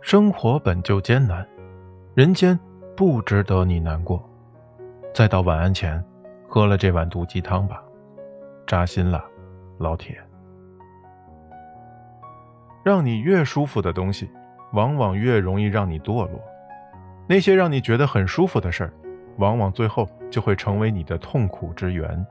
生活本就艰难人间不值得你难过。再到晚安前喝了这碗毒鸡汤吧扎心了老铁。让你越舒服的东西往往越容易让你堕落。那些让你觉得很舒服的事儿往往最后就会成为你的痛苦之源。